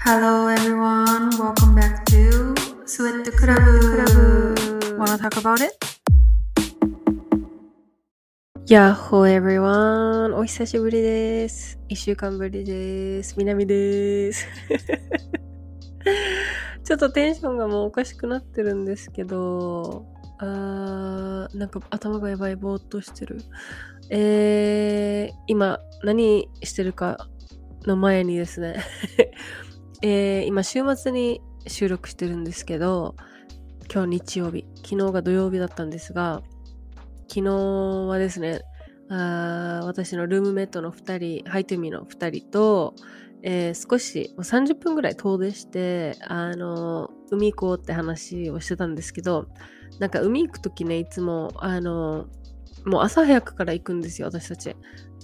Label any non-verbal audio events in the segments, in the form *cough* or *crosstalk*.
Hello everyone, welcome back to Sweat Club. Wanna talk about it? やっほー everyone! お久しぶりです。一週間ぶりです。みなみです。*laughs* ちょっとテンションがもうおかしくなってるんですけど、あー、なんか頭がやばい、ぼーっとしてる。えー、今何してるかの前にですね、えー、今週末に収録してるんですけど、今日日曜日、昨日が土曜日だったんですが、昨日はですね、あ私のルームメイトの2人、ハイトゥミの2人と、えー少しもう30分ぐらい遠出して、あの海行こうって話をしてたんですけど、なんか海行くときね、いつも、あのもう朝早くから行くんですよ、私たち。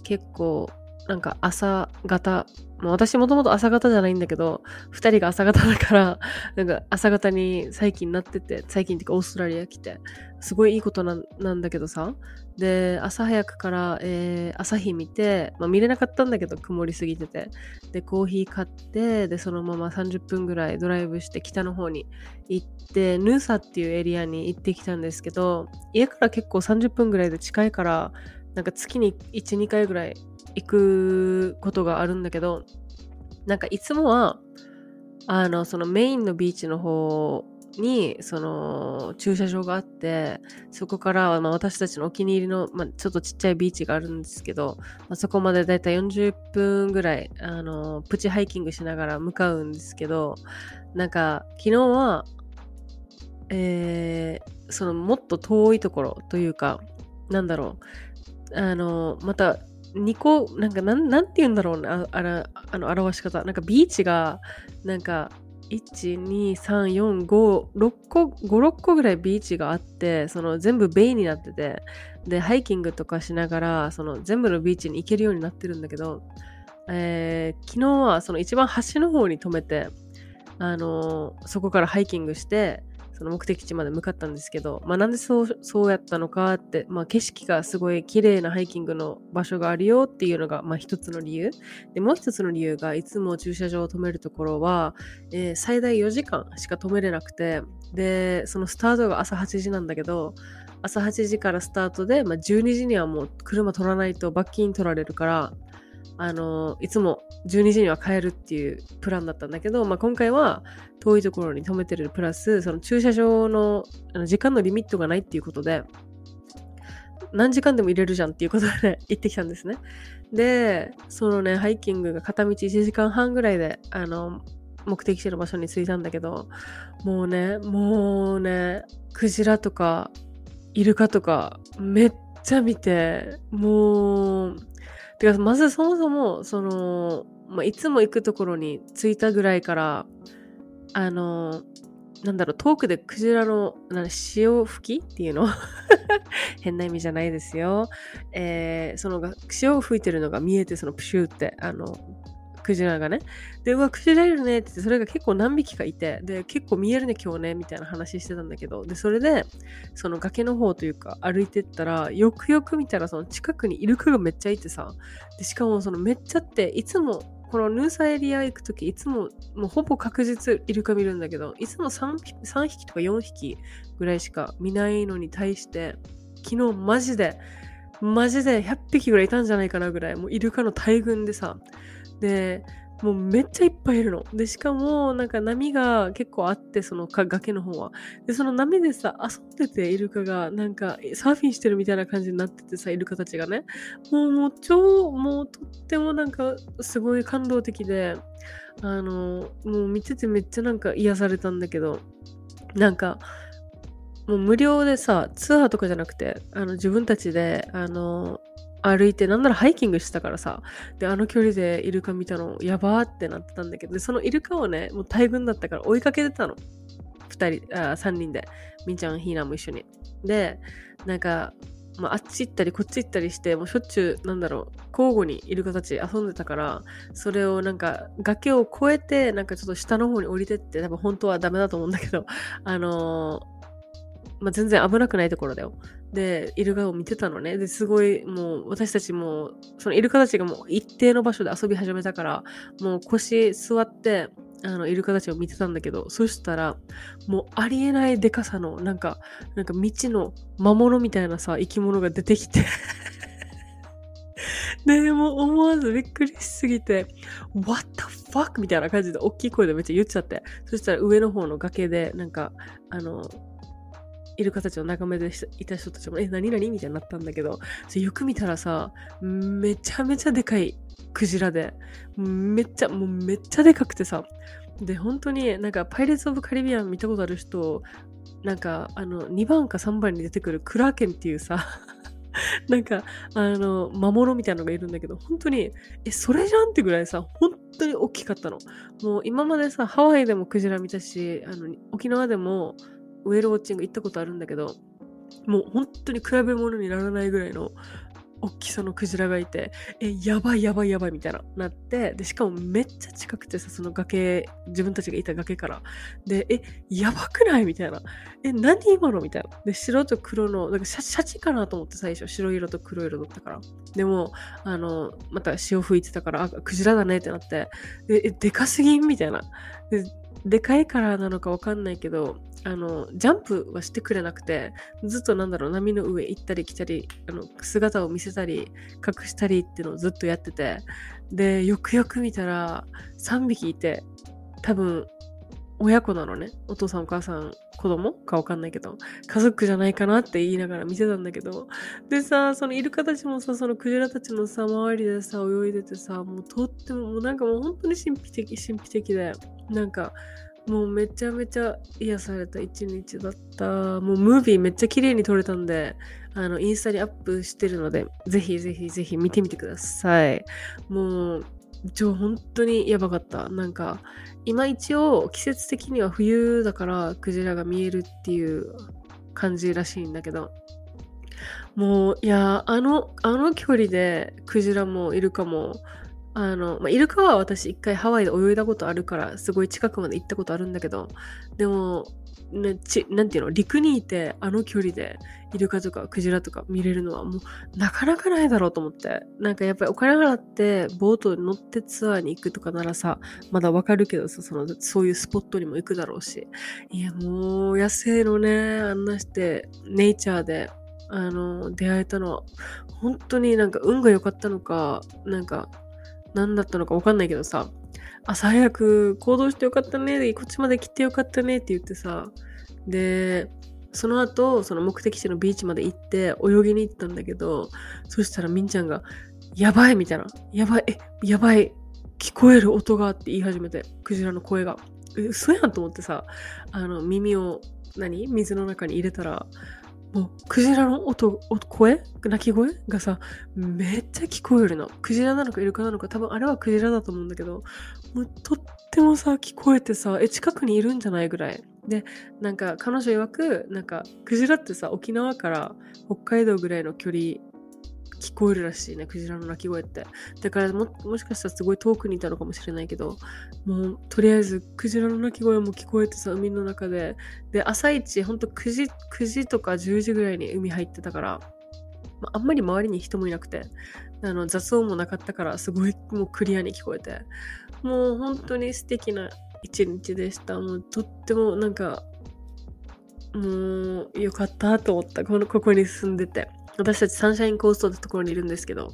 結構、なんか朝方、もう私もともと朝方じゃないんだけど、2人が朝方だから、なんか朝方に最近なってて、最近っていうかオーストラリア来て、すごいいいことなんなんだけどさ。で、朝早くから、えー朝日見て、まあ、見れなかったんだけど、曇りすぎてて。で、コーヒー買って、で、そのまま30分ぐらいドライブして北の方に行って、ヌーサっていうエリアに行ってきたんですけど、家から結構30分ぐらいで近いから、なんか月に1、2回ぐらい行くことがあるんだけど、なんかいつもは、あの、そのメインのビーチの方に、その駐車場があって、そこからはま私たちのお気に入りの、まあ、ちょっとちっちゃいビーチがあるんですけど、まあ、そこまでだいたい40分ぐらい、あの、プチハイキングしながら向かうんですけど、なんか昨日は、えーそのもっと遠いところというか、なんだろう、あの、また2個、なんかなん、なんて言うんだろうね、ああらあの表し方。なんかビーチが、なんか、1、2、3、4、5、6個、5、6個ぐらいビーチがあって、その全部ベイになってて、で、ハイキングとかしながら、その全部のビーチに行けるようになってるんだけど、えー昨日はその一番端の方に止めて、あのそこからハイキングして、その目的地まで向かったんですけど、まあ、なんでそうそうやったのかって、まあ、景色がすごい綺麗なハイキングの場所があるよっていうのが、まあ、一つの理由。でもう一つの理由がいつも駐車場を止めるところは、えー最大4時間しか止めれなくてでそのスタートが朝8時なんだけど朝8時からスタートで、まあ、12時にはもう車取らないと罰金取られるからあのいつも12時には帰るっていうプランだったんだけど、まあ、今回は遠いところに止めてるプラスその駐車場のあの時間のリミットがないっていうことで何時間でも入れるじゃんっていうことで *laughs* 行ってきたんですね。でそのねハイキングが片道1時間半ぐらいであの目的地の場所に着いたんだけどもうねもうねクジラとかイルカとかめっちゃ見てもうてかまずそもそもその、まあ、いつも行くところに着いたぐらいからあのなんだろう遠くでクジラのな潮吹きっていうの？*laughs* 変な意味じゃないですよ。えーその潮吹いてるのが見えてそのプシューってあのクジラがね。で、うわ、クジラいるねって、それが結構何匹かいて、で、結構見えるね、今日ね、みたいな話してたんだけど、で、それで、その崖の方というか、歩いてったら、よくよく見たら、その近くにイルカがめっちゃいてさ、で、しかもそのめっちゃって、いつも、このヌーサエリア行くとき、いつも、もうほぼ確実イルカ見るんだけど、いつも 3, 匹3匹とか4匹ぐらいしか見ないのに対して、昨日マジで、マジで100匹ぐらいいたんじゃないかなぐらい、もうイルカの大群でさ、で、もうめっちゃいっぱいいるの。で、しかも、なんか波が結構あって、その崖の方は。で、その波でさ、遊んでて、イルカが、なんか、サーフィンしてるみたいな感じになっててさ、イルカたちがね。もう、もう、超、もう、とってもなんか、すごい感動的で、あの、もう見ててめっちゃなんか癒されたんだけど、なんか、もう無料でさ、ツアーとかじゃなくて、あの、自分たちで、あの、歩いて、なんならハイキングしてたからさ、で、あの距離でイルカ見たの、やばーってなってたんだけど、そのイルカをね、もう大群だったから追いかけてたの。二人、あ三人で。みーちゃん、ひーなも一緒に。で、なんか、まあ、あっち行ったりこっち行ったりして、もうしょっちゅう、なんだろう、交互にイルカたち遊んでたから、それをなんか、崖を越えて、なんかちょっと下の方に降りてって、多分本当はダメだと思うんだけど、あのーまあ、全然危なくないところだよ。で、イルカを見てたのね。で、すごい、もう、私たちも、そのイルカたちがもう一定の場所で遊び始めたから、もう腰座って、あの、イルカたちを見てたんだけど、そしたら、もうありえないでかさの、なんか、なんか未知の魔物みたいなさ、生き物が出てきて *laughs* で、も思わずびっくりしすぎて、What the fuck? みたいな感じで大きい声でめっちゃ言っちゃって。そしたら上の方の崖で、なんか、あの、イルカたちの仲間でいた人たちも、え、何々？みたいになったんだけど、よく見たらさ、めちゃめちゃでかいクジラで、めっちゃ、もうめっちゃでかくてさ、で、本当になんかパイレーツ・オブ・カリビアン見たことある人、なんかあの2番か3番に出てくるクラーケンっていうさ、*laughs* なんか、あの、魔物みたいなのがいるんだけど、本当に、え、それじゃんってぐらいさ、本当に大きかったの。もう今までさ、ハワイでもクジラ見たし、あの、沖縄でもウェルウォッチング行ったことあるんだけど、もう本当に比べ物にならないぐらいの大きさのクジラがいて、え、やばいやばいやばいみたいな、なって、で、しかもめっちゃ近くてさ、その崖、自分たちがいた崖から。で、え、やばくない？みたいな。え、何今の？みたいな。で、白と黒の、なんかシャシャチかなと思って最初、白色と黒色だったから。でも、あの、また潮吹いてたから、あ、クジラだねってなって、で、え、でかすぎん？みたいな。で、でかいからなのかわかんないけど、あの、ジャンプはしてくれなくて、ずっとなんだろう、波の上行ったり来たり、あの、姿を見せたり、隠したりっていうのをずっとやってて、で、よくよく見たら、3匹いて、多分、親子なのね。お父さんお母さん、子供？かわかんないけど、家族じゃないかなって言いながら見てたんだけど、でさ、そのイルカたちもさ、そのクジラたちのさ、周りでさ、泳いでてさ、もうとっても、もうなんかもう本当に神秘的、神秘的で、なんか、もうめちゃめちゃ癒された一日だった。もうムービーめっちゃ綺麗に撮れたんで、あの、インスタにアップしてるので、ぜひぜひぜひ見てみてください。もう、ちょ、本当にやばかった。なんか、今一応季節的には冬だからクジラが見えるっていう感じらしいんだけど、もう、いや、あの、あの距離でクジラもイルカもあの、まあ、イルカは私一回ハワイで泳いだことあるから、すごい近くまで行ったことあるんだけど、でも、ね、ちなんていうの、陸にいてあの距離でイルカとかクジラとか見れるのはもうなかなかないだろうと思って。なんかやっぱりお金払ってボートに乗ってツアーに行くとかならさ、まだわかるけどさ、その、そういうスポットにも行くだろうし。いや、もう野生のね、あんなして、ネイチャーで、あの、出会えたのは、本当になんか運が良かったのか、なんか何だったのかわかんないけどさ、朝早く行動してよかったね、こっちまで来てよかったねって言ってさ、で、その後、その目的地のビーチまで行って泳ぎに行ったんだけど、そしたらみんちゃんが、やばいみたいな。やばい、え、やばい。聞こえる音がって言い始めて、クジラの声が。え、嘘やんと思ってさ、あの、耳を、何？水の中に入れたら、もうクジラの音、声？鳴き声？がさ、めっちゃ聞こえるの。クジラなのかイルカなのか、多分あれはクジラだと思うんだけど、もうとってもさ、聞こえてさ、え、近くにいるんじゃないぐらい。で、なんか彼女曰く、なんかクジラってさ、沖縄から北海道ぐらいの距離聞こえるらしいね、クジラの鳴き声って。だからも、もしかしたらすごい遠くにいたのかもしれないけど、もう、とりあえず、クジラの鳴き声も聞こえてさ、海の中で。で、朝一、ほんと9時、9時とか10時ぐらいに海入ってたから、まあ、んまり周りに人もいなくて、あの雑音もなかったから、すごいもうクリアに聞こえて、もう本当に素敵な一日でした。もうとってもなんか、もう良かったと思った。この、ここに住んでて。私たちサンシャインコーストってところにいるんですけど、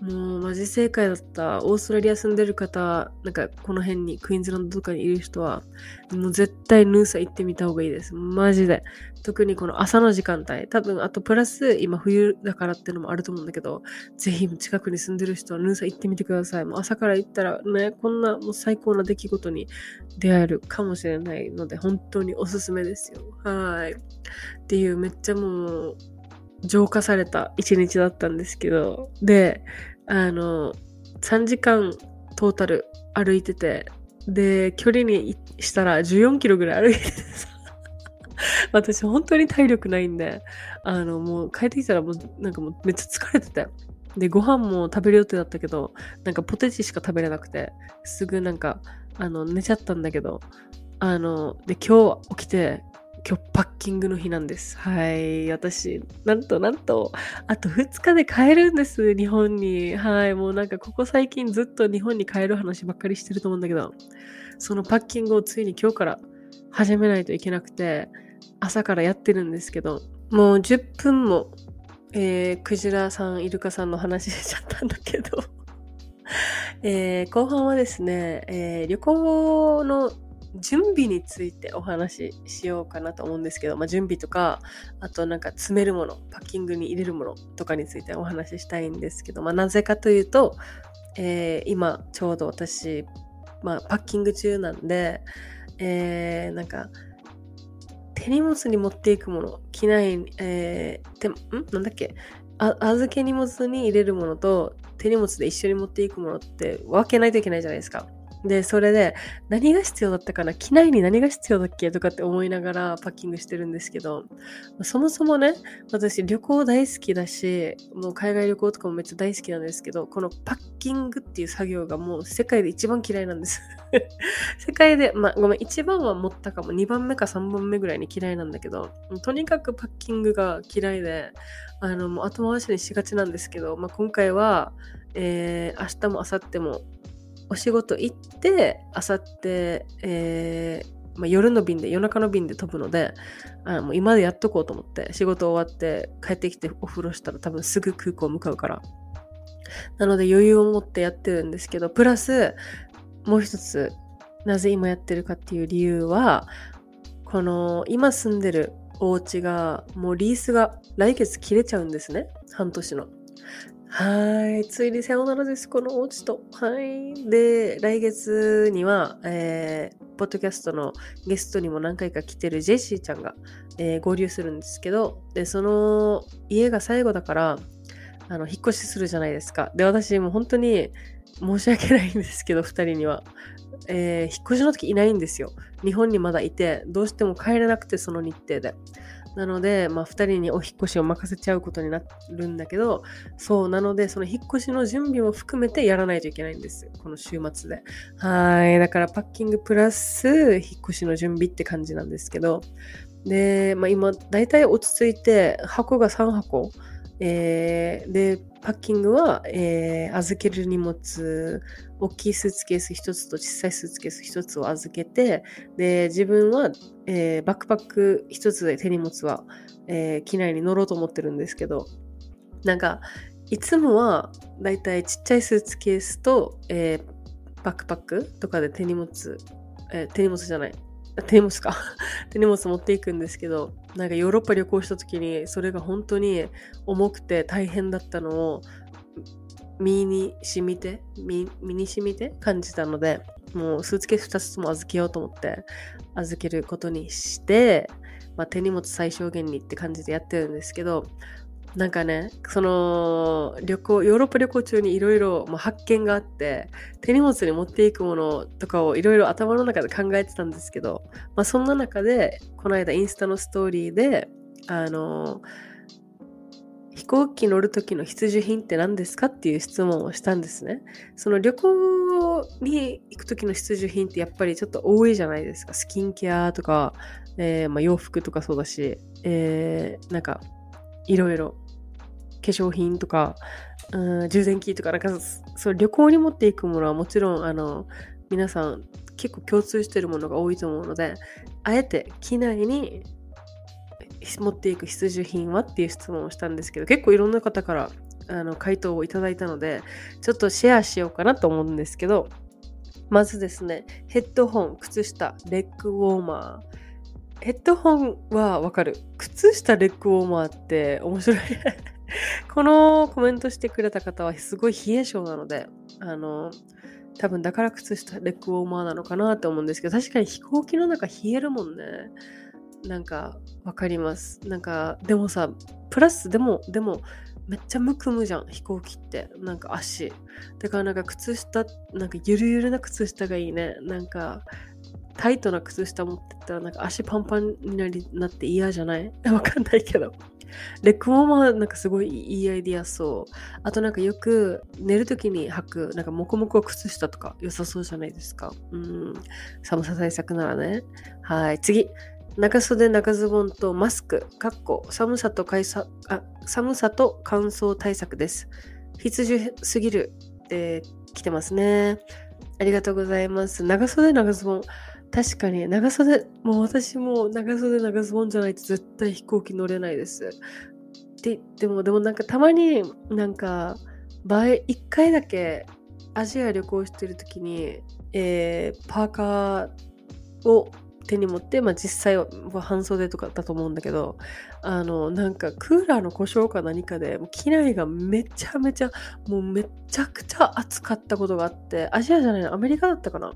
もうマジ正解だった。オーストラリア住んでる方、なんかこの辺に、クイーンズランドとかにいる人は、もう絶対ヌーサ行ってみた方がいいです。マジで。特にこの朝の時間帯。多分、あとプラス、今冬だからっていうのもあると思うんだけど、ぜひ近くに住んでる人はヌーサ行ってみてください。もう朝から行ったらね、こんなもう最高な出来事に出会えるかもしれないので、本当におすすめですよ。はい。っていう、めっちゃもう、浄化された一日だったんですけど、で、あの、3時間トータル歩いてて、で、距離にしたら14キロぐらい歩いててさ、*laughs* 私本当に体力ないんで、あの、もう帰ってきたらもうなんかもうめっちゃ疲れてて、で、ご飯も食べる予定だったけど、なんかポテチしか食べれなくて、すぐなんか、あの、寝ちゃったんだけど、あの、で、今日起きて、今日パッキングの日なんです。はい。私、なんとなんと、あと2日で帰るんです、日本に。はい。もうなんかここ最近ずっと日本に帰る話ばっかりしてると思うんだけど、そのパッキングをついに今日から始めないといけなくて、朝からやってるんですけど、もう10分も、えー、クジラさん、イルカさんの話しちゃったんだけど、*laughs* えー後半はですね、えー旅行の準備についてお話ししようかなと思うんですけど、まあ、準備とか、あとなんか詰めるもの、パッキングに入れるものとかについてお話ししたいんですけど、まあ、なぜかというと、えー今ちょうど私、まあ、パッキング中なんで、えーなんか、手荷物に持っていくもの、機内、えー、てん？なんだっけ？あ預け荷物に入れるものと手荷物で一緒に持っていくものって分けないといけないじゃないですか。で、それで何が必要だったかな機内に何が必要だっけとかって思いながらパッキングしてるんですけど、そもそもね、私旅行大好きだし、もう海外旅行とかもめっちゃ大好きなんですけど、このパッキングっていう作業がもう世界で一番嫌いなんです。*laughs* 世界で、まあごめん、一番は持ったかも、2番目か3番目ぐらいに嫌いなんだけど、とにかくパッキングが嫌いで、あの、もう後回しにしがちなんですけど、まあ今回は、えー明日も明後日もお仕事行って、明後日、えま、夜の便で、夜中の便で飛ぶので、あもう今でやっとこうと思って、仕事終わって帰ってきてお風呂したら多分すぐ空港向かうから。なので余裕を持ってやってるんですけど、プラス、もう一つ、なぜ今やってるかっていう理由は、この今住んでるお家が、もうリースが来月切れちゃうんですね。半年の。はい。ついにさよならです、このお家と。はい。で、来月には、えー、ポッドキャストのゲストにも何回か来てるジェシーちゃんが、えー合流するんですけど、で、その家が最後だから、あの、引っ越しするじゃないですか。で、私もう本当に申し訳ないんですけど、二人には。えー引っ越しの時いないんですよ。日本にまだいて、どうしても帰れなくて、その日程で。なので、まあ、2人にお引っ越しを任せちゃうことになるんだけど、そう、なので、その引っ越しの準備も含めてやらないといけないんです。この週末で。はい。だから、パッキングプラス、引っ越しの準備って感じなんですけど、で、まあ、今、だいたい落ち着いて、箱が3箱。えーで、パッキングは、えー預ける荷物、大きいスーツケース1つと小さいスーツケース1つを預けて、で、自分は、えーバックパック1つで手荷物は、えー機内に乗ろうと思ってるんですけど、なんか、いつもは、だいたいちっちゃいスーツケースと、えーバックパックとかで手荷物、えー手荷物じゃない。手荷物か。*laughs* 手荷物持っていくんですけど、なんかヨーロッパ旅行した時に、それが本当に重くて大変だったのを、身に染みて、身に染みて感じたので、もうスーツケース2つも預けようと思って、預けることにして、まあ、手荷物最小限にって感じでやってるんですけど、なんかね、その旅行、ヨーロッパ旅行中にいろいろ発見があって、手荷物に持っていくものとかをいろいろ頭の中で考えてたんですけど、まあ、そんな中で、この間インスタのストーリーで、あの、飛行機乗る時の必需品って何ですかっていう質問をしたんですね。その旅行に行く時の必需品ってやっぱりちょっと多いじゃないですか。スキンケアとか、えーまあ、洋服とかそうだし、えーなんかいろいろ化粧品とか、うん、充電器とか、なんかそう旅行に持っていくものはもちろんあの皆さん結構共通してるものが多いと思うので、あえて機内に持っていく必需品はっていう質問をしたんですけど、結構いろんな方からあの回答をいただいたので、ちょっとシェアしようかなと思うんですけど、まずですね、ヘッドホン、靴下、レッグウォーマー。ヘッドホンはわかる。靴下、レッグウォーマーって面白い。このコメントしてくれた方はすごい冷え性なので、あの、多分だから靴下、レッグウォーマーなのかなと思うんですけど、確かに飛行機の中冷えるもんね。なんか、わかります。なんか、でもさ、プラス、でも、でも、めっちゃむくむじゃん、飛行機って。なんか足。だからなんか靴下、なんかゆるゆるな靴下がいいね。なんか、タイトな靴下持ってったらなんか足パンパンになりなって嫌じゃない？*laughs* わかんないけど。レッグウォーマーなんかすごいいいアイディアそう。あとなんかよく寝るときに履くなんかモコモコ靴下とか良さそうじゃないですか。うん。寒さ対策ならね。はい。次。長袖長ズボンとマスク、かっこ寒さと乾燥あ寒さと乾燥対策です。必需すぎる、えー、来てますね。ありがとうございます。長袖長ズボン。確かに長袖、もう私も長袖長ズボンじゃないと絶対飛行機乗れないです。で、でも、でもなんかたまになんか、場合、一回だけアジア旅行してる時に、えー、パーカーを手に持って、まあ、実際は半袖とかだと思うんだけどあのなんかクーラーの故障か何かで機内がめちゃめちゃもうめちゃくちゃ暑かったことがあってアジアじゃないのアメリカだったかな。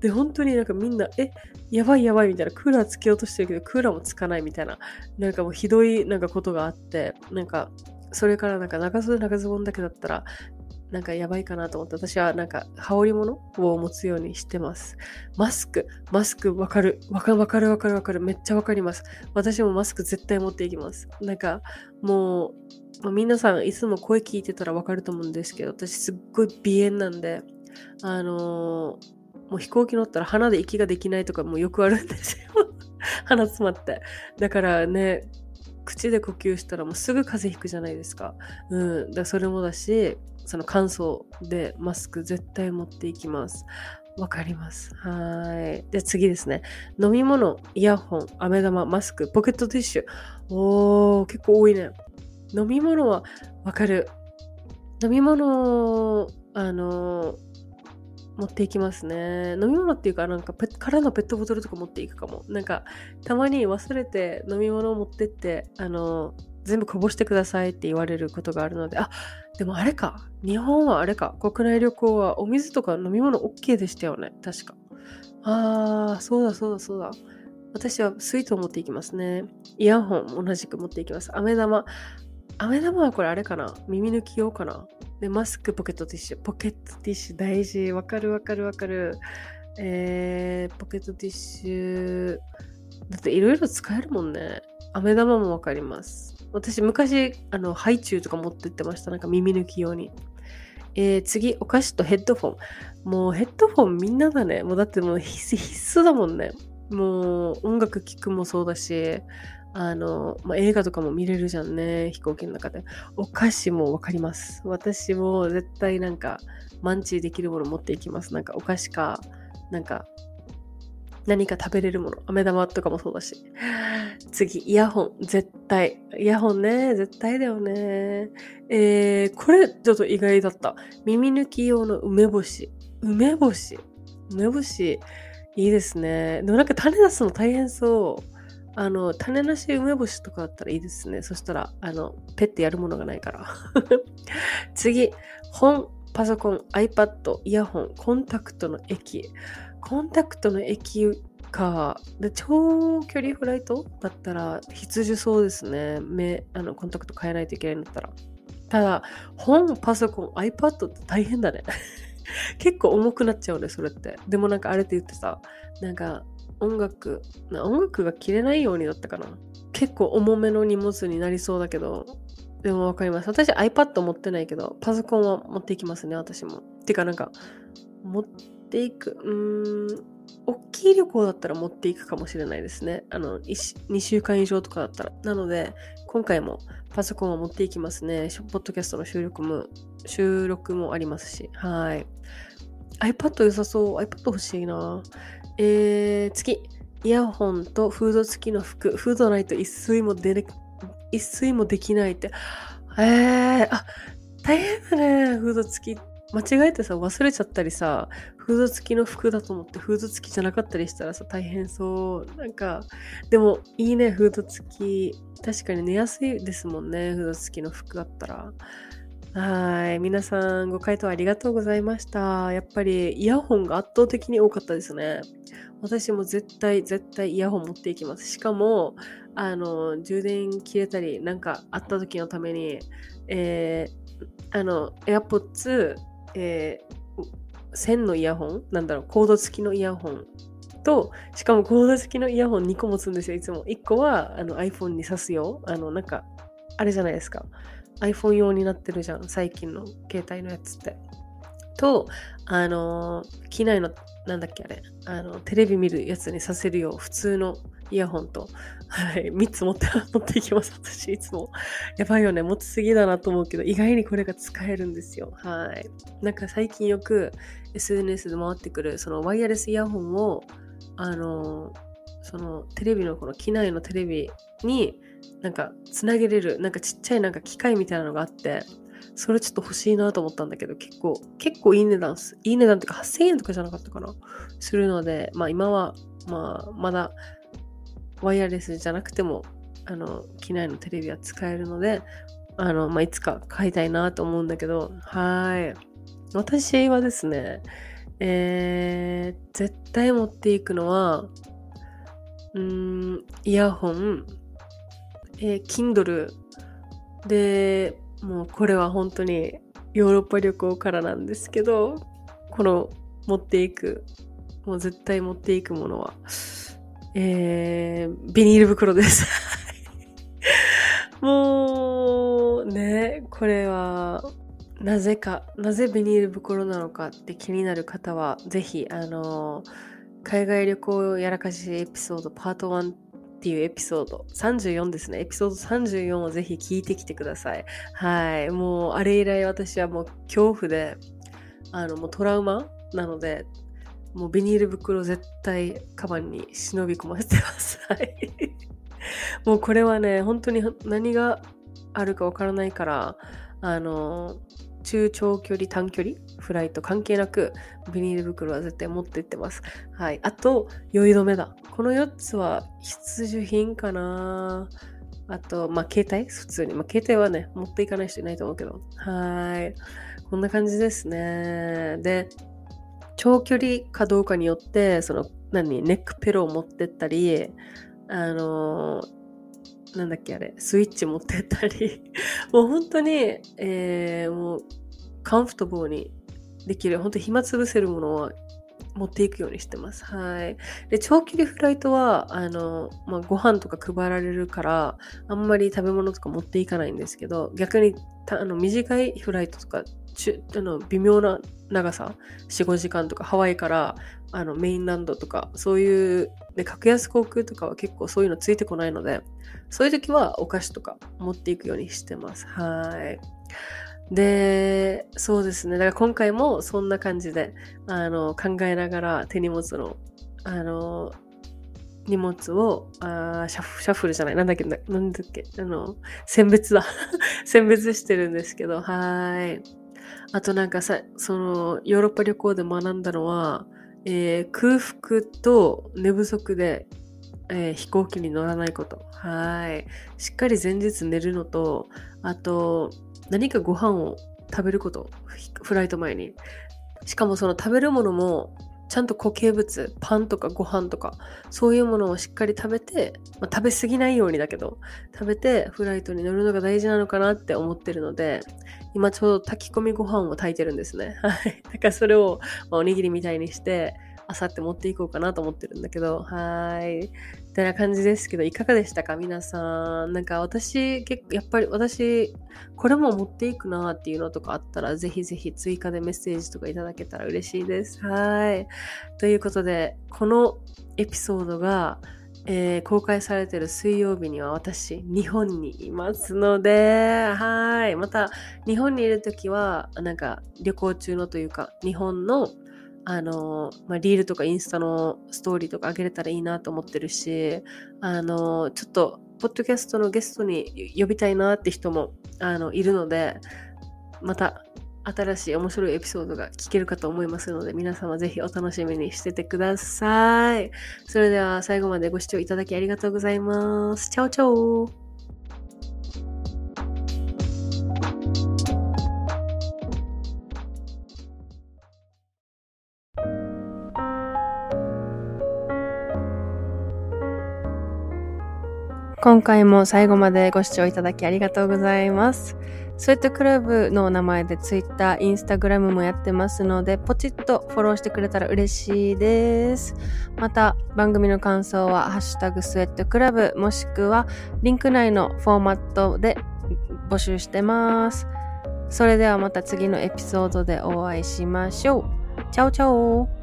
で本当になんかみんなえやばいやばいみたいなクーラーつけようとしてるけどクーラーもつかないみたいななんかもうひどいなんかことがあってなんかそれからなんか長袖長ズボンだけだったらなんかやばいかなと思って、私はなんか羽織物を持つようにしてます。マスク、マスクわかる。わかるわかるわかるわかる。めっちゃわかります。私もマスク絶対持っていきます。なんかもう、まあ、皆さんいつも声聞いてたらわかると思うんですけど、私すっごい鼻炎なんで、あのー、もう飛行機乗ったら鼻で息ができないとかもよくあるんですよ。*laughs* 鼻詰まって。だからね、口で呼吸したらもうすぐ風邪ひくじゃないですか。うん。だそれもだし、その乾燥でマスク絶対持っていきます。わかります。はい。で、次ですね。飲み物、イヤホン、飴玉、マスク、ポケットティッシュ。おー、結構多いね。飲み物はわかる。飲み物、あの持っていきますね。飲み物っていうか、なんかペ空のペットボトルとか持っていくかも。なんか、たまに忘れて飲み物を持ってって、あの全部こぼしてくださいって言われることがあるので、あ、でもあれか。日本はあれか。国内旅行はお水とか飲み物 OK でしたよね。確か。あー、そうだそうだそうだ。私はスイート持っていきますね。イヤホン同じく持っていきます。飴玉。飴玉はこれあれかな耳抜き用かなで、マスク、ポケットティッシュ。ポケットティッシュ大事。わかるわかるわかる。えー、ポケットティッシュ。だっていろいろ使えるもんね。飴玉もわかります。私昔、あの、ハイチュウとか持ってってました。なんか耳抜き用に。えー、次、お菓子とヘッドフォン。もうヘッドフォンみんなだね。もうだってもう必須だもんね。もう音楽聴くもそうだし、あの、まあ、映画とかも見れるじゃんね。飛行機の中で。お菓子もわかります。私も絶対なんか、マンチできるもの持っていきます。なんかお菓子か、なんか、何か食べれるもの。飴玉とかもそうだし。次、イヤホン。絶対。イヤホンね。絶対だよね。えー、これちょっと意外だった。耳抜き用の梅干し。梅干し。梅干し。いいですね。でもなんか種出すの大変そう。あの、種なし梅干しとかだったらいいですね。そしたら、あの、ペッてやるものがないから。*laughs* 次、本、パソコン、iPad、イヤホン、コンタクトの液。コンタクトの液か。で、長距離フライトだったら必需そうですね。目、あの、コンタクト変えないといけないんだったら。ただ、本、パソコン、iPad って大変だね。*laughs* 結構重くなっちゃうね、それって。でもなんかあれって言ってさ、なんか音楽、音楽が切れないようにだったかな。結構重めの荷物になりそうだけど、でもわかります。私 iPad 持ってないけど、パソコンは持っていきますね、私も。てかなんか、持っていく、うーん、大きい旅行だったら持っていくかもしれないですね。あの、2週間以上とかだったら。なので、今回もパソコンは持っていきますね。ポッドキャストの収録も、収録もありますし。はい。iPad 良さそう。iPad 欲しいな。えー、次。イヤホンとフード付きの服。フードないと一睡も出れ、一睡もできないって。えー、あ、大変だね。フード付きって。間違えてさ、忘れちゃったりさ、フード付きの服だと思ってフード付きじゃなかったりしたらさ、大変そう。なんか、でもいいね、フード付き。確かに寝やすいですもんね、フード付きの服だったら。はい。皆さん、ご回答ありがとうございました。やっぱり、イヤホンが圧倒的に多かったですね。私も絶対、絶対イヤホン持っていきます。しかも、あの、充電切れたり、なんかあった時のために、えー、あの、AirPods、えー、線のイヤホンなんだろう、コード付きのイヤホンと、しかもコード付きのイヤホン2個持つんですよ、いつも。1個はあの iPhone に挿すよ。あの、なんか、あれじゃないですか。iPhone 用になってるじゃん、最近の携帯のやつって。と、あの、機内の、なんだっけあれ、あの、テレビ見るやつにさせるよう、普通のイヤホンと、はい、3つ持って、持っていきます、私、いつも。やばいよね、持ちすぎだなと思うけど、意外にこれが使えるんですよ。はい。なんか最近よく SNS で回ってくる、そのワイヤレスイヤホンを、あの、そのテレビのこの機内のテレビになんかつなげれる、なんかちっちゃいなんか機械みたいなのがあって、それちょっと欲しいなと思ったんだけど、結構、結構いい値段す。いい値段っていうか8000円とかじゃなかったかな。するので、まあ今は、まあまだワイヤレスじゃなくても、あの、機内のテレビは使えるので、あの、まあいつか買いたいなと思うんだけど、はい。私はですね、えー、絶対持っていくのは、うん、イヤホン、えー、Kindle で、もうこれは本当にヨーロッパ旅行からなんですけど、この持っていく、もう絶対持っていくものは、えー、ビニール袋です。もう、ね、これは、なぜか、なぜビニール袋なのかって気になる方は、ぜひ、あの、海外旅行やらかしエピソードパート1っていうエピソード、34ですね。エピソード34をぜひ聞いてきてください。はい。もう、あれ以来私はもう恐怖で、あの、もうトラウマなので、もうビニール袋絶対カバンに忍び込ませてます。はい。*laughs* もうこれはね、本当に何があるかわからないから、あの、中長距離短距離フライト関係なくビニール袋は絶対持ってってます。はい。あと、酔い止めだ。この4つは必需品かなあと、まあ、携帯？普通に。まあ、携帯はね、持っていかない人いないと思うけど。はい。こんな感じですね。で、長距離かどうかによって、その、何、ネックペロを持ってったり、あのなんだっけあれ、スイッチ持ってったり、*laughs* もう本当に、えー、もう、カンフトボーにできる、本当暇つぶせるものは持っていくようにしてます。はい。で、長距離フライトは、あの、まあ、ご飯とか配られるから、あんまり食べ物とか持っていかないんですけど、逆に、あの、短いフライトとか、ちあの微妙な長さ、4、5時間とか、ハワイからあのメインランドとか、そういう、で、格安航空とかは結構そういうのついてこないので、そういう時はお菓子とか持っていくようにしてます。はい。で、そうですね。だから今回もそんな感じで、あの、考えながら手荷物の、あの、荷物をあシャ、シャッフルじゃない、なんだっけ、なんだっけ、あの、選別だ。*laughs* 選別してるんですけど、はい。あとなんかさ、その、ヨーロッパ旅行で学んだのは、えー、空腹と寝不足で、えー、飛行機に乗らないこと。はい。しっかり前日寝るのと、あと、何かご飯を食べること。フライト前に。しかもその食べるものも、ちゃんと固形物、パンとかご飯とか、そういうものをしっかり食べて、まあ、食べ過ぎないようにだけど、食べてフライトに乗るのが大事なのかなって思ってるので、今ちょうど炊き込みご飯を炊いてるんですね。*laughs* はい。だからそれを、まあ、おにぎりみたいにして、あさって持っていこうかなと思ってるんだけど、はい。みたいな感じですけど、いかがでしたか？皆さん。なんか私、結構、やっぱり私、これも持っていくなっていうのとかあったら、ぜひぜひ追加でメッセージとかいただけたら嬉しいです。はい。ということで、このエピソードが、えー、公開されてる水曜日には私、日本にいますので、はい。また、日本にいるときは、なんか、旅行中のというか、日本の、あの、まあ、リールとかインスタのストーリーとかあげれたらいいなと思ってるし、あの、ちょっと、ポッドキャストのゲストに呼びたいなって人も、あの、いるので、また、新しい面白いエピソードが聞けるかと思いますので、皆様ぜひお楽しみにしててください。それでは最後までご視聴いただきありがとうございます。チャオチャオ今回も最後までご視聴いただきありがとうございます。スウェットクラブの名前で Twitter、Instagram もやってますので、ポチッとフォローしてくれたら嬉しいです。また、番組の感想は、ハッシュタグスウェットクラブ、もしくは、リンク内のフォーマットで募集してます。それではまた次のエピソードでお会いしましょう。チャオチャオ